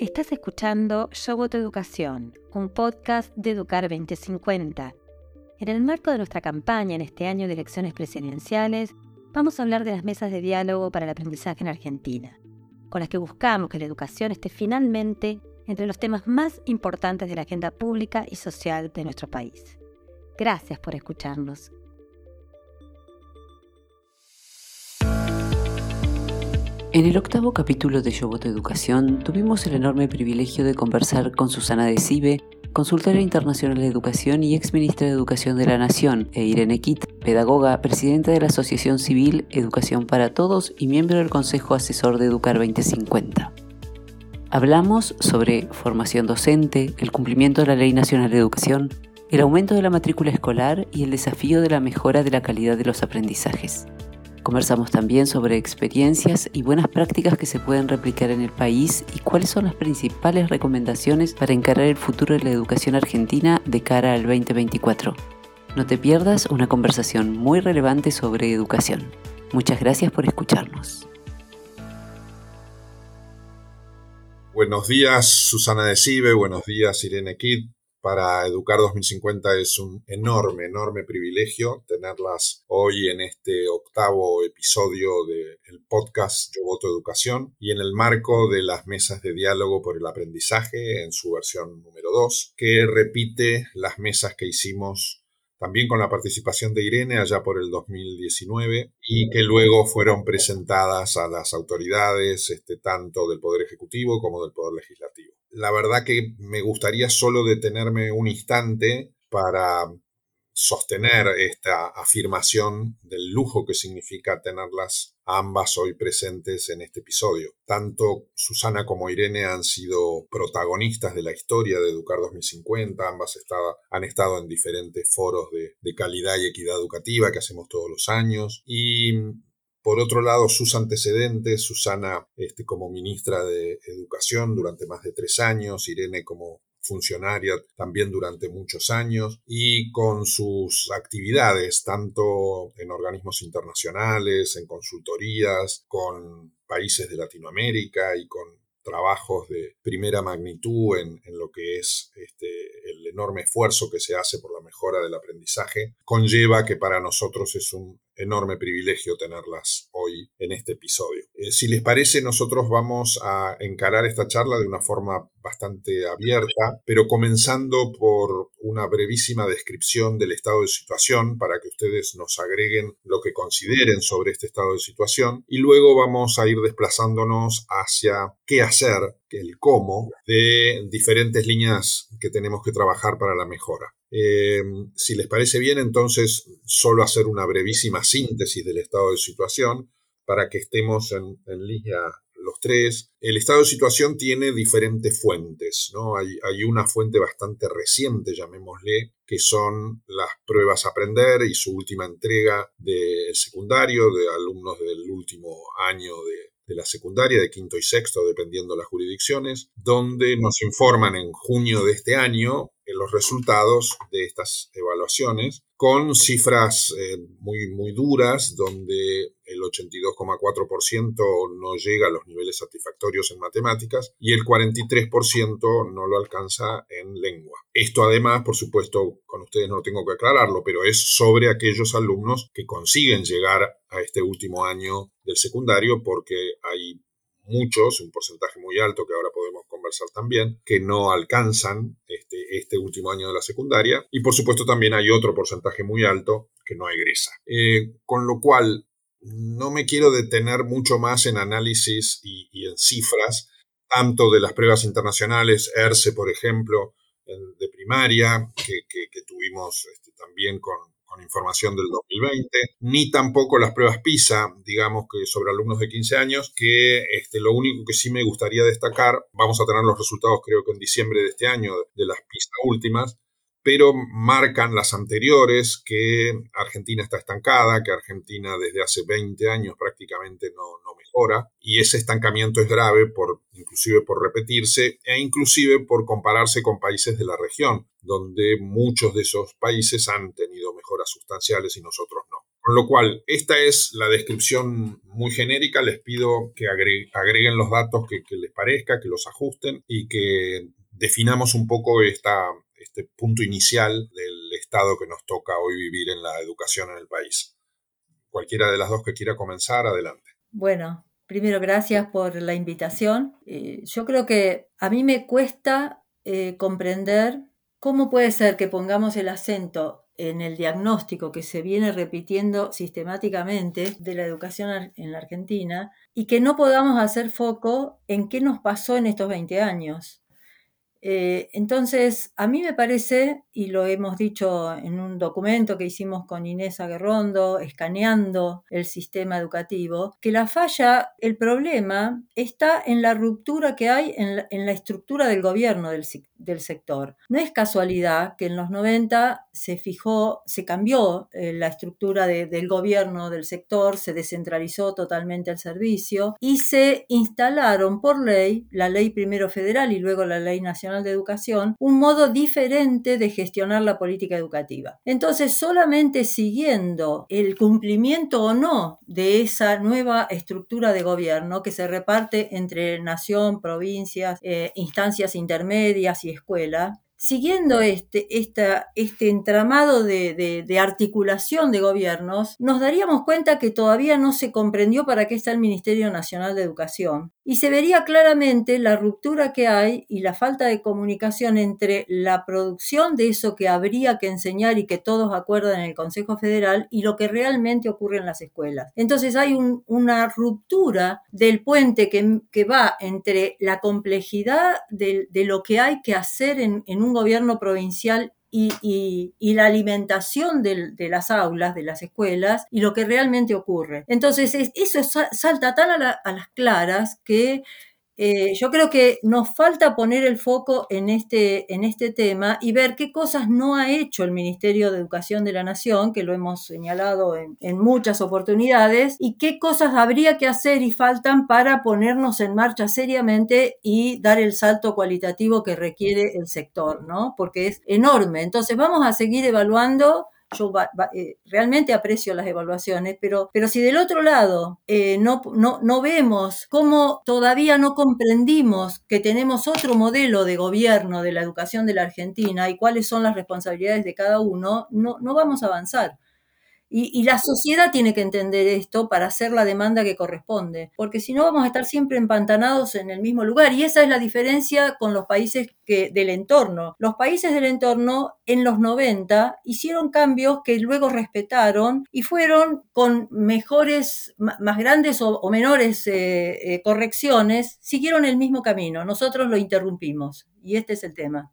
Estás escuchando Yo Voto Educación, un podcast de Educar 2050. En el marco de nuestra campaña en este año de elecciones presidenciales, vamos a hablar de las mesas de diálogo para el aprendizaje en Argentina, con las que buscamos que la educación esté finalmente entre los temas más importantes de la agenda pública y social de nuestro país. Gracias por escucharnos. En el octavo capítulo de Yo Voto Educación tuvimos el enorme privilegio de conversar con Susana de Cibe, consultora internacional de educación y ex ministra de Educación de la Nación, e Irene Kitt, pedagoga, presidenta de la Asociación Civil Educación para Todos y miembro del Consejo Asesor de Educar 2050. Hablamos sobre formación docente, el cumplimiento de la Ley Nacional de Educación, el aumento de la matrícula escolar y el desafío de la mejora de la calidad de los aprendizajes. Conversamos también sobre experiencias y buenas prácticas que se pueden replicar en el país y cuáles son las principales recomendaciones para encarar el futuro de la educación argentina de cara al 2024. No te pierdas una conversación muy relevante sobre educación. Muchas gracias por escucharnos. Buenos días, Susana de Cibe, buenos días, Irene Kidd para Educar 2050 es un enorme, enorme privilegio tenerlas hoy en este octavo episodio del podcast Yo Voto Educación y en el marco de las mesas de diálogo por el aprendizaje en su versión número 2, que repite las mesas que hicimos también con la participación de Irene allá por el 2019 y que luego fueron presentadas a las autoridades, este, tanto del Poder Ejecutivo como del Poder Legislativo. La verdad que me gustaría solo detenerme un instante para sostener esta afirmación del lujo que significa tenerlas ambas hoy presentes en este episodio. Tanto Susana como Irene han sido protagonistas de la historia de Educar 2050, ambas han estado en diferentes foros de, calidad y equidad educativa que hacemos todos los años y por otro lado, sus antecedentes, Susana este, como ministra de Educación durante más de tres años, Irene como funcionaria también durante muchos años y con sus actividades tanto en organismos internacionales, en consultorías, con países de Latinoamérica y con trabajos de primera magnitud en, lo que es este, el enorme esfuerzo que se hace por la mejora del aprendizaje, conlleva que para nosotros es un enorme privilegio tenerlas hoy en este episodio. Eh, si les parece, nosotros vamos a encarar esta charla de una forma bastante abierta, pero comenzando por una brevísima descripción del estado de situación para que ustedes nos agreguen lo que consideren sobre este estado de situación y luego vamos a ir desplazándonos hacia qué hacer, el cómo de diferentes líneas que tenemos que trabajar para la mejora. Eh, si les parece bien, entonces solo hacer una brevísima síntesis del estado de situación para que estemos en, línea los tres. El estado de situación tiene diferentes fuentes, ¿no? Hay, hay, una fuente bastante reciente, llamémosle, que son las pruebas a aprender y su última entrega del secundario, de alumnos del último año de, de la secundaria, de quinto y sexto, dependiendo de las jurisdicciones, donde nos informan en junio de este año los resultados de estas evaluaciones con cifras eh, muy, muy duras, donde el 82,4% no llega a los niveles satisfactorios en matemáticas y el 43% no lo alcanza en lengua. Esto además, por supuesto, con ustedes no tengo que aclararlo, pero es sobre aquellos alumnos que consiguen llegar a este último año del secundario porque hay muchos, un porcentaje muy alto que ahora podemos también, que no alcanzan este, este último año de la secundaria. Y por supuesto también hay otro porcentaje muy alto que no egresa. Eh, con lo cual, no me quiero detener mucho más en análisis y, en cifras, tanto de las pruebas internacionales, ERCE, por ejemplo, de primaria, que, tuvimos este, también con, con información del 2020, ni tampoco las pruebas PISA, digamos que sobre alumnos de 15 años, que este, lo único que sí me gustaría destacar, vamos a tener los resultados creo que en diciembre de este año de las PISA últimas, pero marcan las anteriores que Argentina está estancada, que Argentina desde hace 20 años prácticamente no, mejora y ese estancamiento es grave por inclusive por repetirse e inclusive por compararse con países de la región, donde muchos de esos países han tenido mejoras sustanciales y nosotros no. Con lo cual, esta es la descripción muy genérica. Les pido que agreguen los datos que, les parezca, que los ajusten y que definamos un poco esta, este punto inicial del estado que nos toca hoy vivir en la educación en el país. Cualquiera de las dos que quiera comenzar, adelante. Bueno, primero gracias por la invitación. Eh, yo creo que a mí me cuesta eh, comprender cómo puede ser que pongamos el acento en el diagnóstico que se viene repitiendo sistemáticamente de la educación en la Argentina y que no podamos hacer foco en qué nos pasó en estos 20 años. Eh, entonces, a mí me parece, y lo hemos dicho en un documento que hicimos con Inés Aguerrondo, escaneando el sistema educativo, que la falla, el problema está en la ruptura que hay en la, estructura del gobierno del, sector. No es casualidad que en los 90 se fijó, se cambió eh, la estructura del gobierno del sector, se descentralizó totalmente el servicio y se instalaron por ley, la ley primero federal y luego la ley nacional, de Educación, un modo diferente de gestionar la política educativa. Entonces, solamente siguiendo el cumplimiento o no de esa nueva estructura de gobierno que se reparte entre nación, provincias, eh, instancias intermedias y escuela, siguiendo este, este entramado de, de, articulación de gobiernos, nos daríamos cuenta que todavía no se comprendió para qué está el Ministerio Nacional de Educación. Y se vería claramente la ruptura que hay y la falta de comunicación entre la producción de eso que habría que enseñar y que todos acuerdan en el Consejo Federal y lo que realmente ocurre en las escuelas. Entonces hay una ruptura del puente que, que, va entre la complejidad de, de, lo que hay que hacer en, en un un gobierno provincial y, la alimentación de, las aulas, de las escuelas y lo que realmente ocurre. Entonces, eso salta tan a las claras que eh, yo creo que nos falta poner el foco en este, en este tema y ver qué cosas no ha hecho el Ministerio de Educación de la Nación, que lo hemos señalado en, en muchas oportunidades, y qué cosas habría que hacer y faltan para ponernos en marcha seriamente y dar el salto cualitativo que requiere el sector, ¿no? Porque es enorme. Entonces vamos a seguir evaluando yo eh, realmente aprecio las evaluaciones, pero, pero si del otro lado eh, no, no, no vemos cómo todavía no comprendimos que tenemos otro modelo de gobierno de la educación de la Argentina y cuáles son las responsabilidades de cada uno, no, no vamos a avanzar. Y, la sociedad tiene que entender esto para hacer la demanda que corresponde, porque si no vamos a estar siempre empantanados en el mismo lugar. Y esa es la diferencia con los países que, del entorno. Los países del entorno en los 90 hicieron cambios que luego respetaron y fueron con mejores, más grandes o, menores eh, eh, correcciones, siguieron el mismo camino. Nosotros lo interrumpimos. Y este es el tema.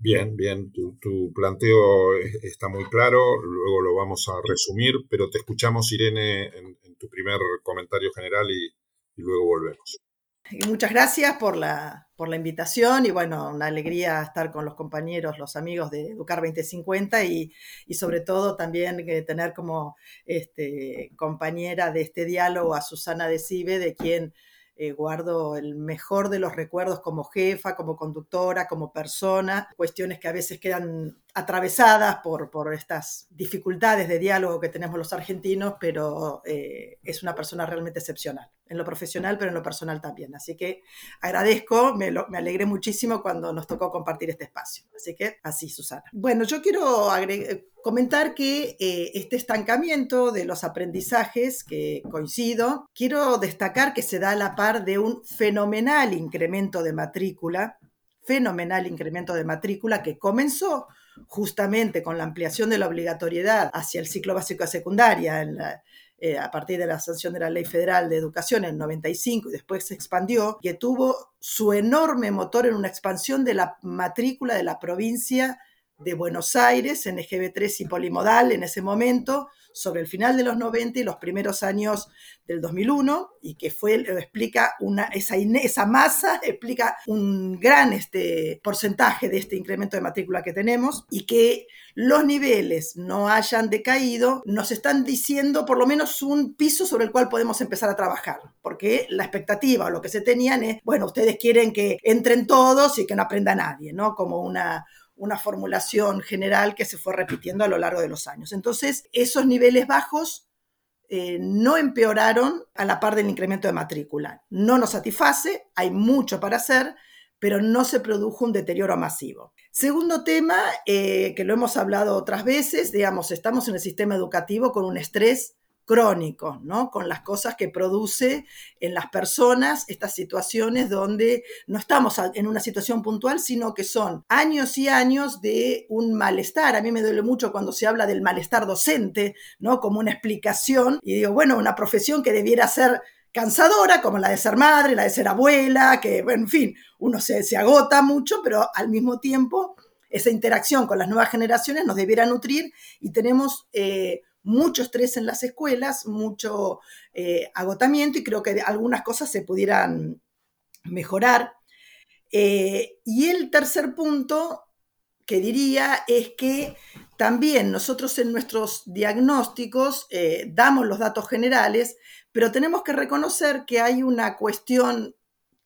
Bien, bien, tu, planteo está muy claro, luego lo vamos a resumir, pero te escuchamos, Irene, en, tu primer comentario general y, luego volvemos. muchas gracias por la, por la invitación y bueno, una alegría estar con los compañeros, los amigos de Educar 2050 y, y sobre todo también eh, tener como este, compañera de este diálogo a Susana de Cibe, de quien eh, guardo el mejor de los recuerdos como jefa, como conductora, como persona, cuestiones que a veces quedan atravesadas por, por estas dificultades de diálogo que tenemos los argentinos, pero eh, es una persona realmente excepcional, en lo profesional, pero en lo personal también. Así que agradezco, me, me alegré muchísimo cuando nos tocó compartir este espacio. Así que así, Susana. Bueno, yo quiero comentar que eh, este estancamiento de los aprendizajes, que coincido, quiero destacar que se da a la par de un fenomenal incremento de matrícula, fenomenal incremento de matrícula que comenzó justamente con la ampliación de la obligatoriedad hacia el ciclo básico a secundaria eh, a partir de la sanción de la Ley Federal de Educación en el 95 y después se expandió, que tuvo su enorme motor en una expansión de la matrícula de la provincia de Buenos Aires en EGB3 y polimodal en ese momento, sobre el final de los 90 y los primeros años del 2001, y que fue, explica una, esa, esa masa, explica un gran este, porcentaje de este incremento de matrícula que tenemos, y que los niveles no hayan decaído, nos están diciendo por lo menos un piso sobre el cual podemos empezar a trabajar, porque la expectativa o lo que se tenían es, bueno, ustedes quieren que entren todos y que no aprenda nadie, ¿no? Como una una formulación general que se fue repitiendo a lo largo de los años. Entonces, esos niveles bajos eh, no empeoraron a la par del incremento de matrícula. No nos satisface, hay mucho para hacer, pero no se produjo un deterioro masivo. Segundo tema, eh, que lo hemos hablado otras veces, digamos, estamos en el sistema educativo con un estrés crónico, ¿no? Con las cosas que produce en las personas estas situaciones donde no estamos en una situación puntual, sino que son años y años de un malestar. A mí me duele mucho cuando se habla del malestar docente, ¿no? Como una explicación. Y digo, bueno, una profesión que debiera ser cansadora, como la de ser madre, la de ser abuela, que, en fin, uno se, se agota mucho, pero al mismo tiempo esa interacción con las nuevas generaciones nos debiera nutrir y tenemos eh, mucho estrés en las escuelas, mucho eh, agotamiento y creo que algunas cosas se pudieran mejorar. Eh, y el tercer punto que diría es que también nosotros en nuestros diagnósticos eh, damos los datos generales, pero tenemos que reconocer que hay una cuestión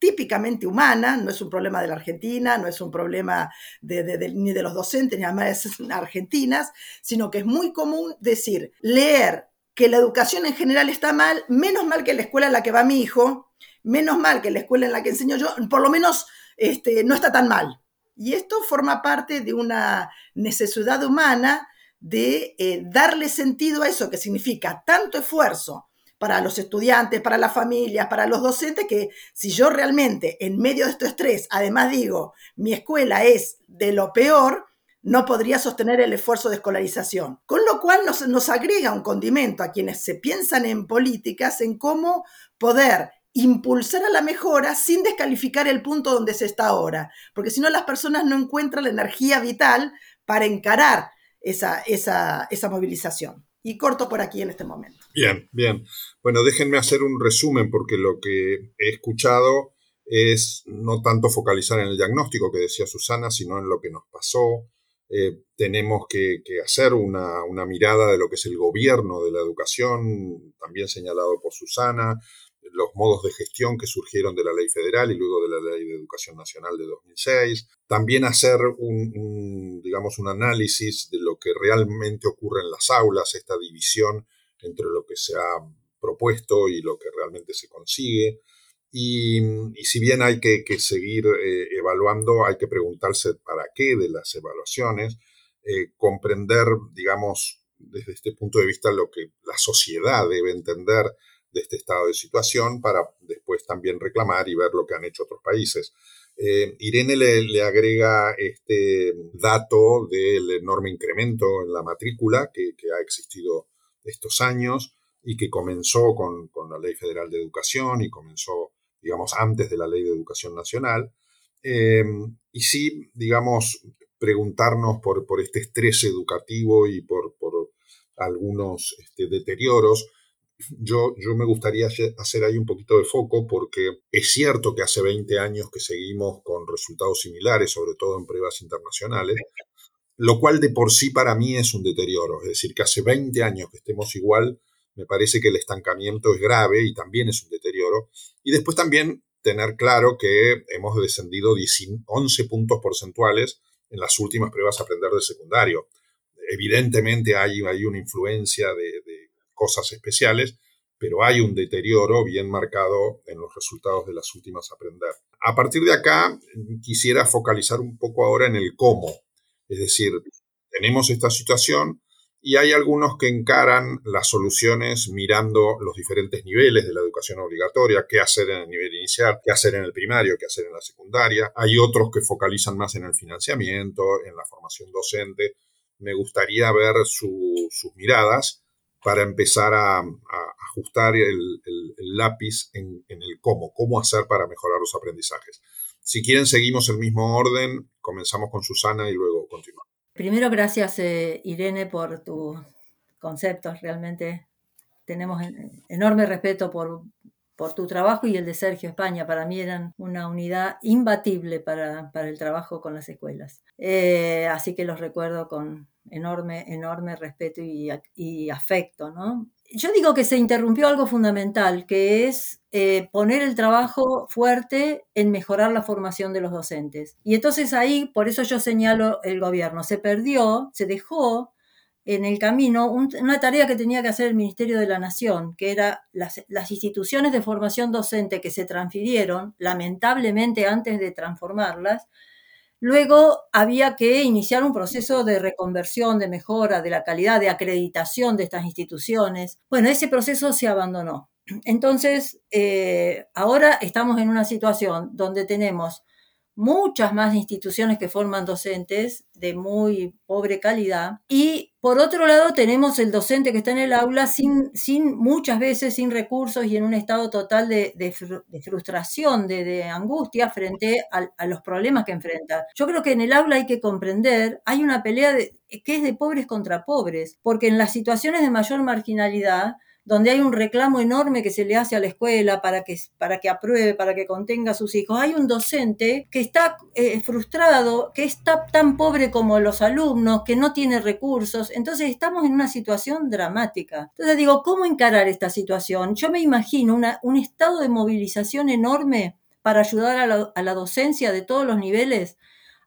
típicamente humana, no es un problema de la Argentina, no es un problema ni de los docentes, ni de argentinas, sino que es muy común decir, leer que la educación en general está mal, menos mal que la escuela en la que va mi hijo, menos mal que la escuela en la que enseño yo, por lo menos este, no está tan mal. Y esto forma parte de una necesidad humana de eh, darle sentido a eso que significa tanto esfuerzo para los estudiantes, para las familias, para los docentes, que si yo realmente en medio de este estrés, además digo, mi escuela es de lo peor, no podría sostener el esfuerzo de escolarización. Con lo cual nos, nos agrega un condimento a quienes se piensan en políticas, en cómo poder impulsar a la mejora sin descalificar el punto donde se está ahora, porque si no las personas no encuentran la energía vital para encarar esa, esa, esa movilización y corto por aquí en este momento. Bien, bien. Bueno, déjenme hacer un resumen porque lo que he escuchado es no tanto focalizar en el diagnóstico que decía Susana, sino en lo que nos pasó. Eh, tenemos que, hacer una, una, mirada de lo que es el gobierno de la educación, también señalado por Susana, los modos de gestión que surgieron de la ley federal y luego de la ley de educación nacional de 2006. También hacer un, digamos, un análisis de lo que realmente ocurre en las aulas, esta división entre lo que se ha propuesto y lo que realmente se consigue. Y, si bien hay que, seguir eh, evaluando, hay que preguntarse para qué de las evaluaciones, eh, comprender, digamos, desde este punto de vista lo que la sociedad debe entender de este estado de situación para después también reclamar y ver lo que han hecho otros países. Eh, Irene le, agrega este dato del enorme incremento en la matrícula que, ha existido estos años y que comenzó con, la Ley Federal de Educación y comenzó, digamos, antes de la Ley de Educación Nacional. Eh, y sí, digamos, preguntarnos por, por, este estrés educativo y por, por algunos este, deterioros yo, yo me gustaría hacer ahí un poquito de foco porque es cierto que hace 20 años que seguimos con resultados similares, sobre todo en pruebas internacionales, lo cual de por sí para mí es un deterioro. Es decir, que hace 20 años que estemos igual, me parece que el estancamiento es grave y también es un deterioro. Y después también tener claro que hemos descendido 11 puntos porcentuales en las últimas pruebas a aprender de secundario. Evidentemente hay, hay una influencia de cosas especiales, pero hay un deterioro bien marcado en los resultados de las últimas aprender. A partir de acá, quisiera focalizar un poco ahora en el cómo. Es decir, tenemos esta situación y hay algunos que encaran las soluciones mirando los diferentes niveles de la educación obligatoria, qué hacer en el nivel inicial, qué hacer en el primario, qué hacer en la secundaria. Hay otros que focalizan más en el financiamiento, en la formación docente. Me gustaría ver sus miradas para empezar a, ajustar el, lápiz en, el cómo, cómo hacer para mejorar los aprendizajes. Si quieren, seguimos el mismo orden, comenzamos con Susana y luego continuamos. Primero, gracias eh, Irene por tus conceptos, realmente tenemos enorme respeto por, por tu trabajo y el de Sergio España. Para mí eran una unidad imbatible para, el trabajo con las escuelas. Eh, así que los recuerdo con enorme, enorme respeto y, afecto, ¿no? yo digo que se interrumpió algo fundamental, que es eh, poner el trabajo fuerte en mejorar la formación de los docentes. Y entonces ahí, por eso yo señalo el gobierno, se perdió, se dejó en el camino una tarea que tenía que hacer el Ministerio de la Nación, que era las, instituciones de formación docente que se transfirieron, lamentablemente antes de transformarlas, luego había que iniciar un proceso de reconversión, de mejora de la calidad, de acreditación de estas instituciones. Bueno, ese proceso se abandonó. Entonces, eh, ahora estamos en una situación donde tenemos muchas más instituciones que forman docentes de muy pobre calidad. Y por otro lado tenemos el docente que está en el aula sin, sin muchas veces sin recursos y en un estado total de, frustración, de, angustia frente a, los problemas que enfrenta. Yo creo que en el aula hay que comprender, hay una pelea que es de pobres contra pobres, porque en las situaciones de mayor marginalidad, donde hay un reclamo enorme que se le hace a la escuela para que, para que apruebe, para que contenga a sus hijos. Hay un docente que está eh, frustrado, que está tan pobre como los alumnos, que no tiene recursos. Entonces estamos en una situación dramática. Entonces digo, ¿cómo encarar esta situación? Yo me imagino un estado de movilización enorme para ayudar a la docencia de todos los niveles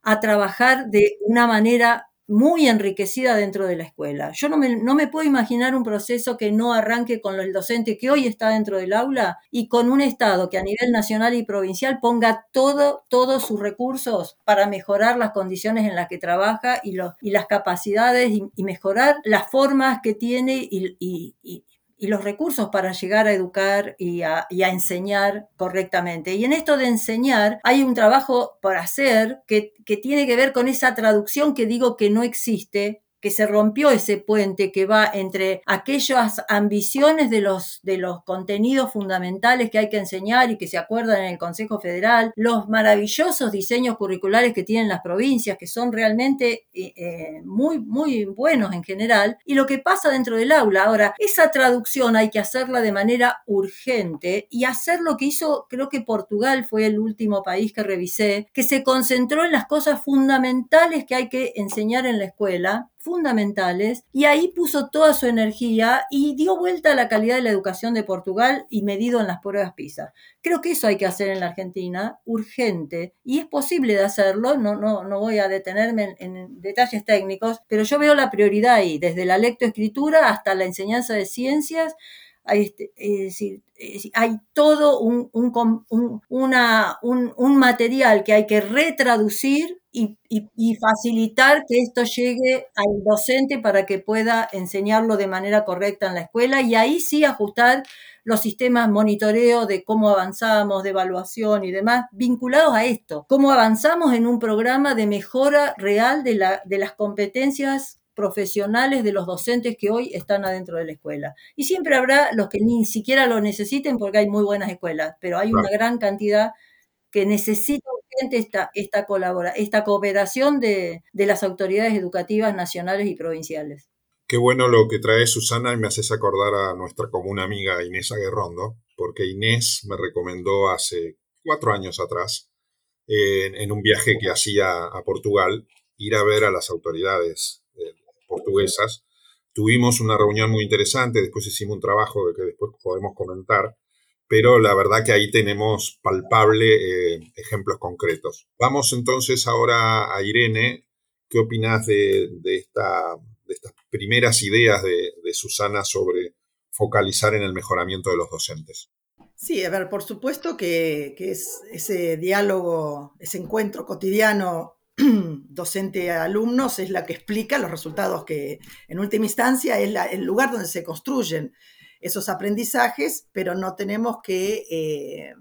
a trabajar de una manera muy enriquecida dentro de la escuela. Yo no me, no me, puedo imaginar un proceso que no arranque con el docente que hoy está dentro del aula y con un Estado que a nivel nacional y provincial ponga todo, todos sus recursos para mejorar las condiciones en las que trabaja y, y las capacidades y, mejorar las formas que tiene y, y los recursos para llegar a educar y a, enseñar correctamente. Y en esto de enseñar hay un trabajo por hacer que tiene que ver con esa traducción que digo que no existe que se rompió ese puente que va entre aquellas ambiciones de los, de los contenidos fundamentales que hay que enseñar y que se acuerdan en el Consejo Federal, los maravillosos diseños curriculares que tienen las provincias, que son realmente eh, eh, muy, muy buenos en general, y lo que pasa dentro del aula. Ahora, esa traducción hay que hacerla de manera urgente y hacer lo que hizo, creo que Portugal fue el último país que revisé, que se concentró en las cosas fundamentales que hay que enseñar en la escuela fundamentales y ahí puso toda su energía y dio vuelta a la calidad de la educación de Portugal y medido en las pruebas PISA. Creo que eso hay que hacer en la Argentina, urgente, y es posible de hacerlo, no, no, no voy a detenerme en, detalles técnicos, pero yo veo la prioridad ahí, desde la lectoescritura hasta la enseñanza de ciencias, este, decir, hay todo un, un, una, un, material que hay que retraducir y, facilitar que esto llegue al docente para que pueda enseñarlo de manera correcta en la escuela y ahí sí ajustar los sistemas monitoreo de cómo avanzamos, de evaluación y demás, vinculados a esto, cómo avanzamos en un programa de mejora real de, la, de las competencias profesionales de los docentes que hoy están adentro de la escuela. Y siempre habrá los que ni siquiera lo necesiten porque hay muy buenas escuelas, pero hay una gran cantidad que esta, esta, colabora, esta cooperación de, las autoridades educativas nacionales y provinciales. Qué bueno lo que trae Susana y me haces acordar a nuestra común amiga Inés Aguerrondo, porque Inés me recomendó hace cuatro años atrás, en, un viaje que hacía a Portugal, ir a ver a las autoridades eh, portuguesas. Tuvimos una reunión muy interesante, después hicimos un trabajo de que después podemos comentar, pero la verdad que ahí tenemos palpable eh, ejemplos concretos. Vamos entonces ahora a Irene. ¿Qué opinas de, esta, de estas primeras ideas de, Susana sobre focalizar en el mejoramiento de los docentes? Sí, a ver, por supuesto que, es ese diálogo, ese encuentro cotidiano docente-alumnos es la que explica los resultados que en última instancia es el lugar donde se construyen esos aprendizajes, pero no tenemos que eh,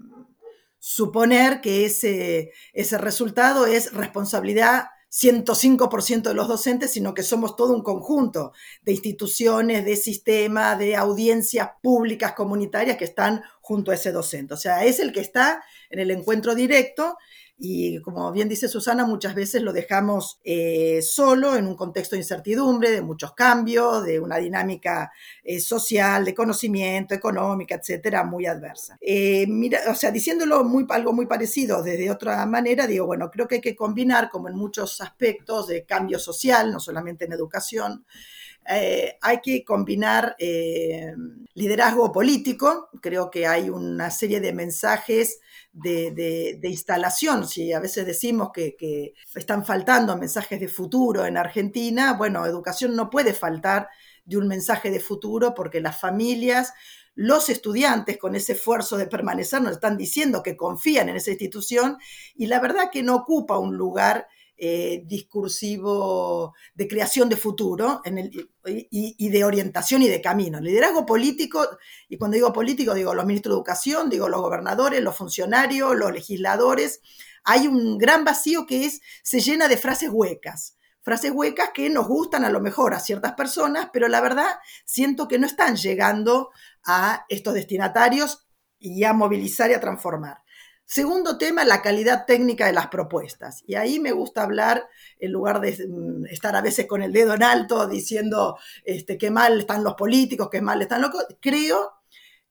suponer que ese, ese resultado es responsabilidad 105% de los docentes, sino que somos todo un conjunto de instituciones, de sistemas, de audiencias públicas comunitarias que están junto a ese docente. O sea, es el que está en el encuentro directo y como bien dice Susana, muchas veces lo dejamos eh, solo en un contexto de incertidumbre, de muchos cambios, de una dinámica eh, social, de conocimiento, económica, etcétera, muy adversa. Eh, mira, o sea, diciéndolo muy, algo muy parecido desde otra manera, digo, bueno, creo que hay que combinar, como en muchos aspectos de cambio social, no solamente en educación, eh, hay que combinar liderazgo político, creo que hay una serie de mensajes de, instalación, si a veces decimos que, que, están faltando mensajes de futuro en Argentina, bueno, educación no puede faltar de un mensaje de futuro porque las familias, los estudiantes con ese esfuerzo de permanecer nos están diciendo que confían en esa institución y la verdad que no ocupa un lugar eh, discursivo de creación de futuro y, de orientación y de camino. liderazgo político, y cuando digo político digo los ministros de educación, digo los gobernadores, los funcionarios, los legisladores, hay un gran vacío que es, se llena de frases huecas. Frases huecas que nos gustan a lo mejor a ciertas personas, pero la verdad siento que no están llegando a estos destinatarios y a movilizar y a transformar. Segundo tema, la calidad técnica de las propuestas. Y ahí me gusta hablar, en lugar de mm, estar a veces con el dedo en alto diciendo este, qué mal están los políticos, qué mal están los... Creo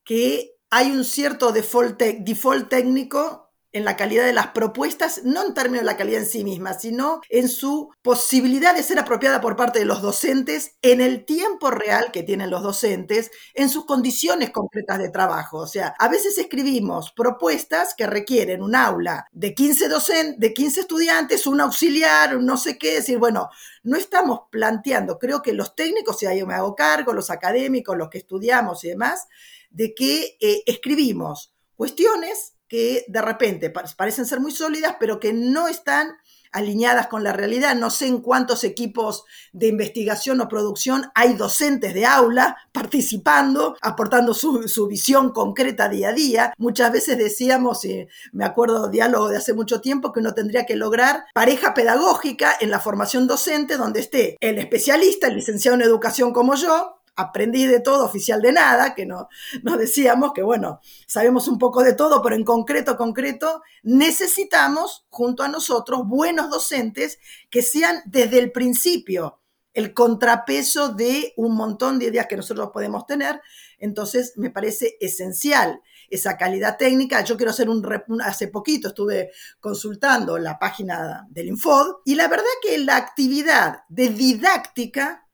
que hay un cierto default, default técnico en la calidad de las propuestas, no en términos de la calidad en sí misma, sino en su posibilidad de ser apropiada por parte de los docentes en el tiempo real que tienen los docentes, en sus condiciones concretas de trabajo. O sea, a veces escribimos propuestas que requieren un aula de 15, docentes, de 15 estudiantes, un auxiliar, no sé qué, decir, bueno, no estamos planteando, creo que los técnicos, y ahí me hago cargo, los académicos, los que estudiamos y demás, de que eh, escribimos cuestiones que de repente parecen ser muy sólidas, pero que no están alineadas con la realidad. No sé en cuántos equipos de investigación o producción hay docentes de aula participando, aportando su, visión concreta día a día. Muchas veces decíamos, y me acuerdo de diálogo de hace mucho tiempo, que uno tendría que lograr pareja pedagógica en la formación docente donde esté el especialista, el licenciado en educación como yo, aprendí de todo, oficial de nada, que no, nos decíamos que, bueno, sabemos un poco de todo, pero en concreto, concreto, necesitamos junto a nosotros buenos docentes que sean desde el principio el contrapeso de un montón de ideas que nosotros podemos tener. Entonces, me parece esencial esa calidad técnica. Yo quiero hacer un, hace poquito estuve consultando la página del Infod y la verdad que la actividad de didáctica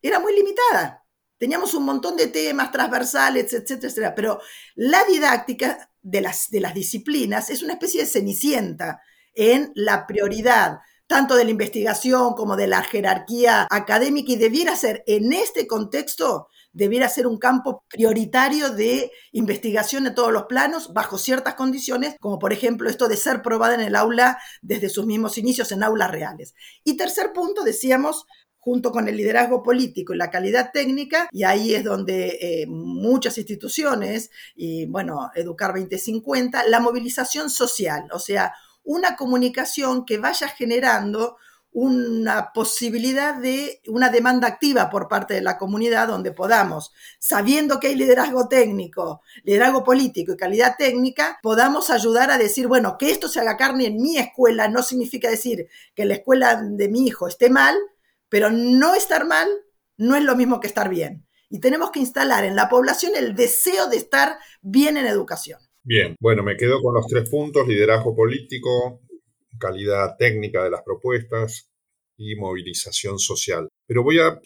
era muy limitada. Teníamos un montón de temas transversales, etcétera, etcétera, pero la didáctica de las, de las disciplinas es una especie de cenicienta en la prioridad tanto de la investigación como de la jerarquía académica y debiera ser en este contexto debiera ser un campo prioritario de investigación en todos los planos, bajo ciertas condiciones, como por ejemplo esto de ser probada en el aula desde sus mismos inicios en aulas reales. Y tercer punto, decíamos, junto con el liderazgo político y la calidad técnica, y ahí es donde eh, muchas instituciones, y bueno, Educar 2050, la movilización social, o sea, una comunicación que vaya generando una posibilidad de una demanda activa por parte de la comunidad donde podamos, sabiendo que hay liderazgo técnico, liderazgo político y calidad técnica, podamos ayudar a decir, bueno, que esto se haga carne en mi escuela no significa decir que la escuela de mi hijo esté mal, pero no estar mal no es lo mismo que estar bien. Y tenemos que instalar en la población el deseo de estar bien en educación. Bien, bueno, me quedo con los tres puntos, liderazgo político, calidad técnica de las propuestas y movilización social. Pero voy a,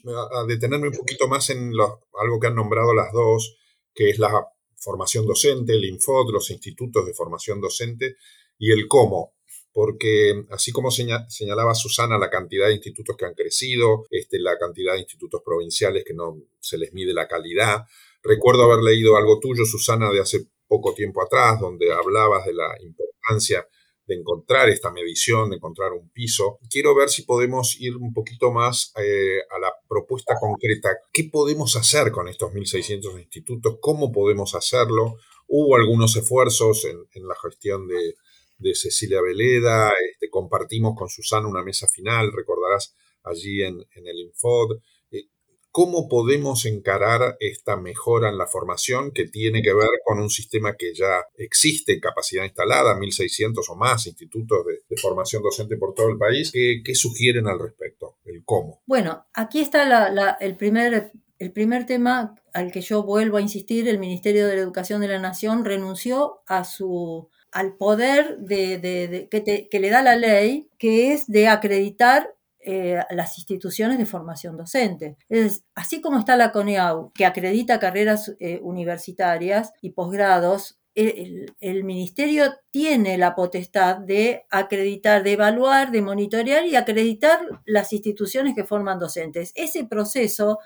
detenerme un poquito más en algo que han nombrado las dos, que es la formación docente, el Infod, los institutos de formación docente y el cómo porque así como señalaba Susana la cantidad de institutos que han crecido, este, la cantidad de institutos provinciales que no se les mide la calidad, recuerdo haber leído algo tuyo, Susana, de hace poco tiempo atrás, donde hablabas de la importancia de encontrar esta medición, de encontrar un piso. Quiero ver si podemos ir un poquito más eh, a la propuesta concreta. ¿Qué podemos hacer con estos 1.600 institutos? ¿Cómo podemos hacerlo? Hubo algunos esfuerzos en la gestión de, de Cecilia Veleda, este, compartimos con Susana una mesa final, recordarás allí en, el Infod. Eh, ¿Cómo podemos encarar esta mejora en la formación que tiene que ver con un sistema que ya existe, capacidad instalada, 1.600 o más institutos de, formación docente por todo el país? ¿Qué, sugieren al respecto? El cómo. Bueno, aquí está el, primer, el primer tema al que yo vuelvo a insistir. El Ministerio de la Educación de la Nación renunció a su al poder de, que, le da la ley, que es de acreditar eh, las instituciones de formación docente. Es, así como está la CONEAU, que acredita carreras eh, universitarias y posgrados, el, ministerio tiene la potestad de acreditar, de evaluar, de monitorear y acreditar las instituciones que forman docentes. Ese proceso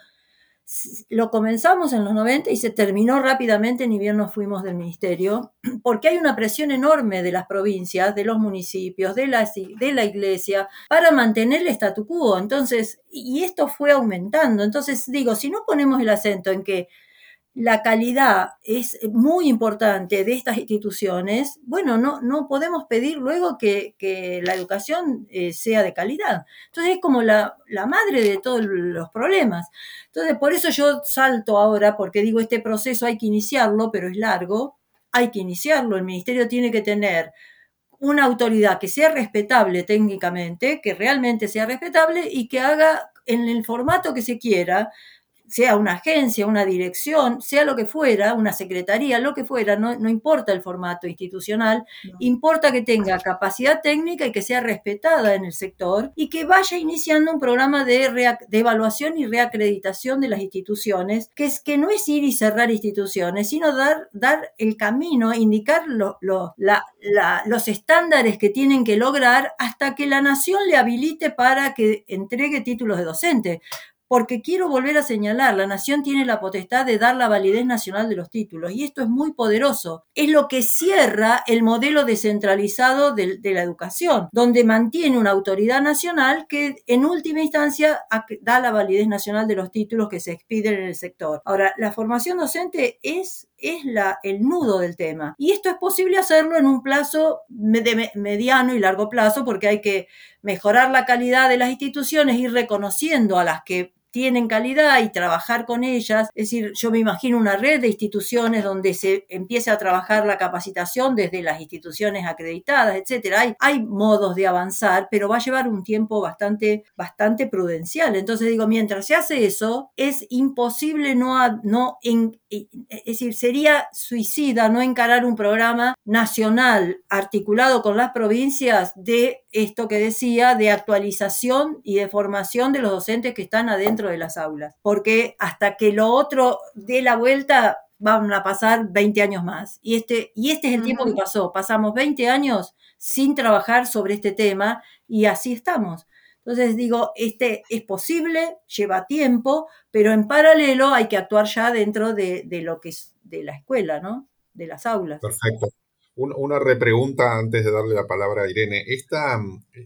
lo comenzamos en los 90 y se terminó rápidamente, ni bien nos fuimos del ministerio, porque hay una presión enorme de las provincias, de los municipios, de la, de la iglesia, para mantener el statu quo. Entonces, y esto fue aumentando. Entonces, digo, si no ponemos el acento en que la calidad es muy importante de estas instituciones, bueno, no, no podemos pedir luego que, la educación eh, sea de calidad. Entonces es como la, la, madre de todos los problemas. Entonces por eso yo salto ahora, porque digo, este proceso hay que iniciarlo, pero es largo, hay que iniciarlo. El ministerio tiene que tener una autoridad que sea respetable técnicamente, que realmente sea respetable y que haga en el formato que se quiera, sea una agencia, una dirección, sea lo que fuera, una secretaría, lo que fuera, no, importa el formato institucional, importa que tenga capacidad técnica y que sea respetada en el sector y que vaya iniciando un programa de, de evaluación y reacreditación de las instituciones, que, es, que no es ir y cerrar instituciones, sino dar, dar el camino, indicar los estándares que tienen que lograr hasta que la nación le habilite para que entregue títulos de docente porque quiero volver a señalar, la nación tiene la potestad de dar la validez nacional de los títulos y esto es muy poderoso. Es lo que cierra el modelo descentralizado de, la educación, donde mantiene una autoridad nacional que en última instancia da la validez nacional de los títulos que se expiden en el sector. Ahora, la formación docente es el nudo del tema. Y esto es posible hacerlo en un plazo de mediano y largo plazo porque hay que mejorar la calidad de las instituciones, ir reconociendo a las que tienen calidad y trabajar con ellas. Es decir, yo me imagino una red de instituciones donde se empiece a trabajar la capacitación desde las instituciones acreditadas, etcétera. Hay, hay modos de avanzar, pero va a llevar un tiempo bastante, bastante prudencial. Entonces digo, mientras se hace eso, es imposible no, no en, es decir, sería suicida no encarar un programa nacional articulado con las provincias de esto que decía, de actualización y de formación de los docentes que están adentro de las aulas, porque hasta que lo otro dé la vuelta van a pasar 20 años más. Y este, y este es el tiempo que pasó. Pasamos 20 años sin trabajar sobre este tema y así estamos. Entonces digo, este es posible, lleva tiempo, pero en paralelo hay que actuar ya dentro de, de lo que es de la escuela, ¿no? De las aulas. Perfecto. Una repregunta antes de darle la palabra a Irene. Esta,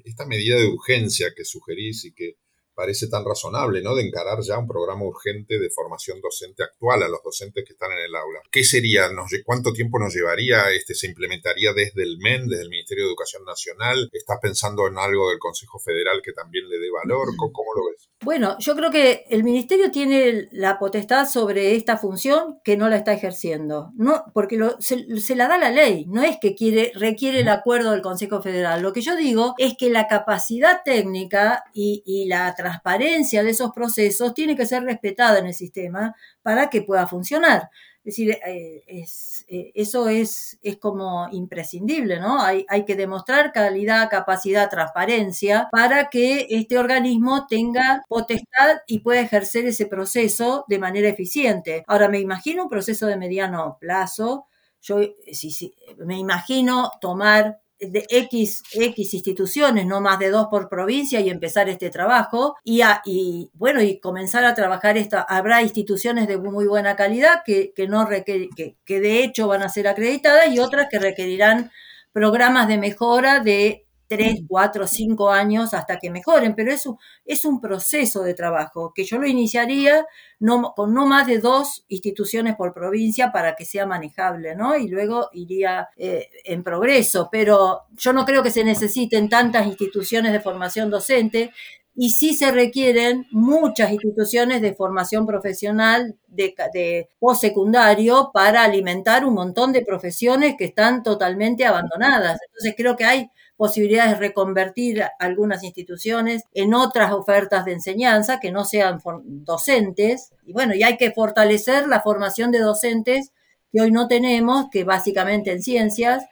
esta medida de urgencia que sugerís y que parece tan razonable, ¿no? De encarar ya un programa urgente de formación docente actual a los docentes que están en el aula. ¿Qué sería? ¿Cuánto tiempo nos llevaría? Este, ¿Se implementaría desde el MEN, desde el Ministerio de Educación Nacional? ¿Estás pensando en algo del Consejo Federal que también le dé valor? ¿Cómo, lo ves? Bueno, yo creo que el Ministerio tiene la potestad sobre esta función que no la está ejerciendo, no, porque se, la da la ley, no es que quiere, requiere el acuerdo del Consejo Federal. Lo que yo digo es que la capacidad técnica y la transparencia de esos procesos tiene que ser respetada en el sistema para que pueda funcionar. Es decir, eh, eh, eso es, es, como imprescindible, ¿no? Hay, hay, que demostrar calidad, capacidad, transparencia para que este organismo tenga potestad y pueda ejercer ese proceso de manera eficiente. Ahora, me imagino un proceso de mediano plazo. Yo sí, sí, me imagino tomar de X, X instituciones, no más de dos por provincia, y empezar este trabajo. Y, y bueno, y comenzar a trabajar esta. Habrá instituciones de muy buena calidad que, que no que, que de hecho van a ser acreditadas y otras que requerirán programas de mejora de tres, cuatro, cinco años hasta que mejoren, pero eso es un proceso de trabajo que yo lo iniciaría no, con no más de dos instituciones por provincia para que sea manejable, ¿no? Y luego iría eh, en progreso, pero yo no creo que se necesiten tantas instituciones de formación docente y sí se requieren muchas instituciones de formación profesional de, de postsecundario para alimentar un montón de profesiones que están totalmente abandonadas. Entonces creo que hay posibilidades de reconvertir algunas instituciones en otras ofertas de enseñanza que no sean docentes. Y bueno, y hay que fortalecer la formación de docentes que hoy no tenemos, que básicamente en ciencias,